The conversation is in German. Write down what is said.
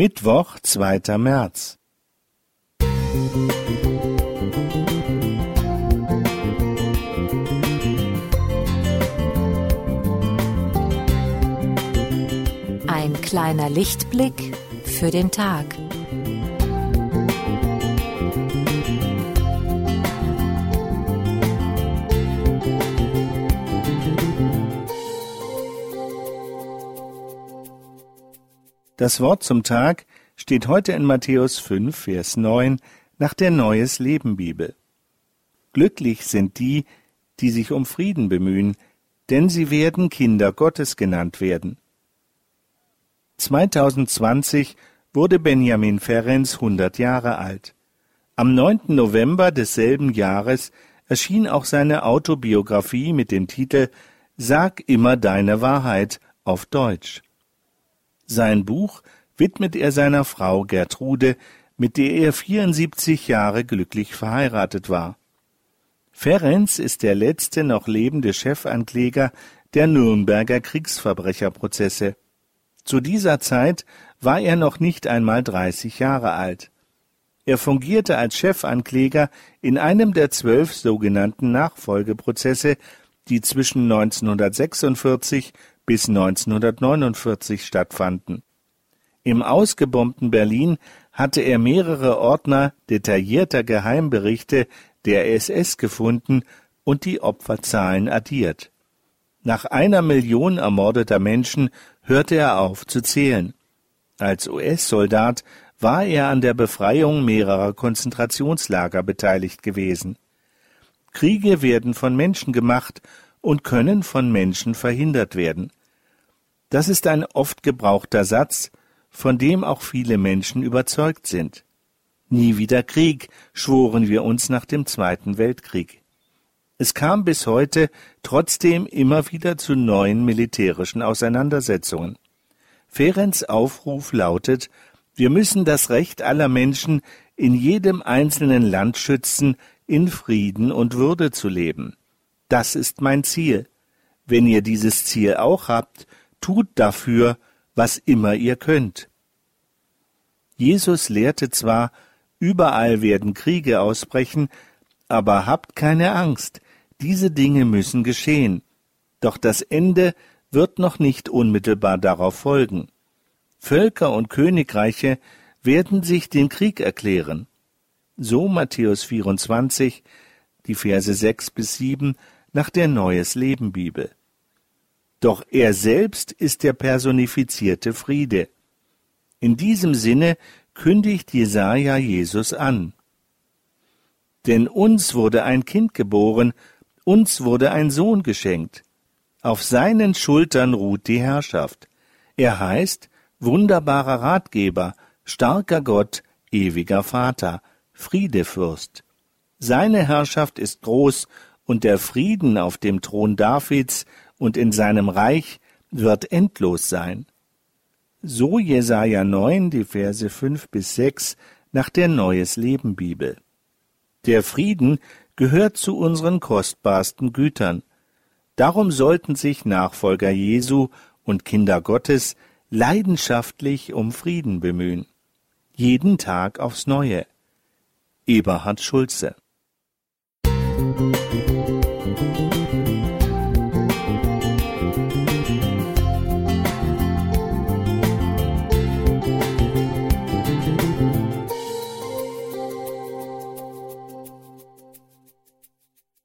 Mittwoch, 2. März. Ein kleiner Lichtblick für den Tag. Das Wort zum Tag steht heute in Matthäus 5, Vers 9 nach der Neues Leben Bibel. Glücklich sind die, die sich um Frieden bemühen, denn sie werden Kinder Gottes genannt werden. 2020 wurde Benjamin Ferenc 100 Jahre alt. Am 9. November desselben Jahres erschien auch seine Autobiografie mit dem Titel Sag immer deine Wahrheit auf Deutsch. Sein Buch widmet er seiner Frau Gertrude, mit der er 74 Jahre glücklich verheiratet war. Ferenc ist der letzte noch lebende Chefankläger der Nürnberger Kriegsverbrecherprozesse. Zu dieser Zeit war er noch nicht einmal 30 Jahre alt. Er fungierte als Chefankläger in einem der zwölf sogenannten Nachfolgeprozesse, die zwischen 1946 bis 1949 stattfanden. Im ausgebombten Berlin hatte er mehrere Ordner detaillierter Geheimberichte der SS gefunden und die Opferzahlen addiert. Nach einer Million ermordeter Menschen hörte er auf zu zählen. Als US-Soldat war er an der Befreiung mehrerer Konzentrationslager beteiligt gewesen. Kriege werden von Menschen gemacht und können von Menschen verhindert werden. Das ist ein oft gebrauchter Satz, von dem auch viele Menschen überzeugt sind. Nie wieder Krieg, schworen wir uns nach dem Zweiten Weltkrieg. Es kam bis heute trotzdem immer wieder zu neuen militärischen Auseinandersetzungen. Ferencs Aufruf lautet, wir müssen das Recht aller Menschen in jedem einzelnen Land schützen, in Frieden und Würde zu leben. Das ist mein Ziel. Wenn ihr dieses Ziel auch habt, tut dafür, was immer ihr könnt. Jesus lehrte zwar, überall werden Kriege ausbrechen, aber habt keine Angst, diese Dinge müssen geschehen. Doch das Ende wird noch nicht unmittelbar darauf folgen. Völker und Königreiche werden sich den Krieg erklären. So Matthäus 24, die Verse 6 bis 7 nach der Neues Leben Bibel. Doch er selbst ist der personifizierte Friede. In diesem Sinne kündigt Jesaja Jesus an. Denn uns wurde ein Kind geboren, uns wurde ein Sohn geschenkt. Auf seinen Schultern ruht die Herrschaft. Er heißt wunderbarer Ratgeber, starker Gott, ewiger Vater, Friedefürst. Seine Herrschaft ist groß und der Frieden auf dem Thron Davids und in seinem Reich wird endlos sein. So Jesaja 9, die Verse 5 bis 6 nach der Neues Leben Bibel. Der Frieden gehört zu unseren kostbarsten Gütern. Darum sollten sich Nachfolger Jesu und Kinder Gottes leidenschaftlich um Frieden bemühen. Jeden Tag aufs Neue. Eberhard Schulze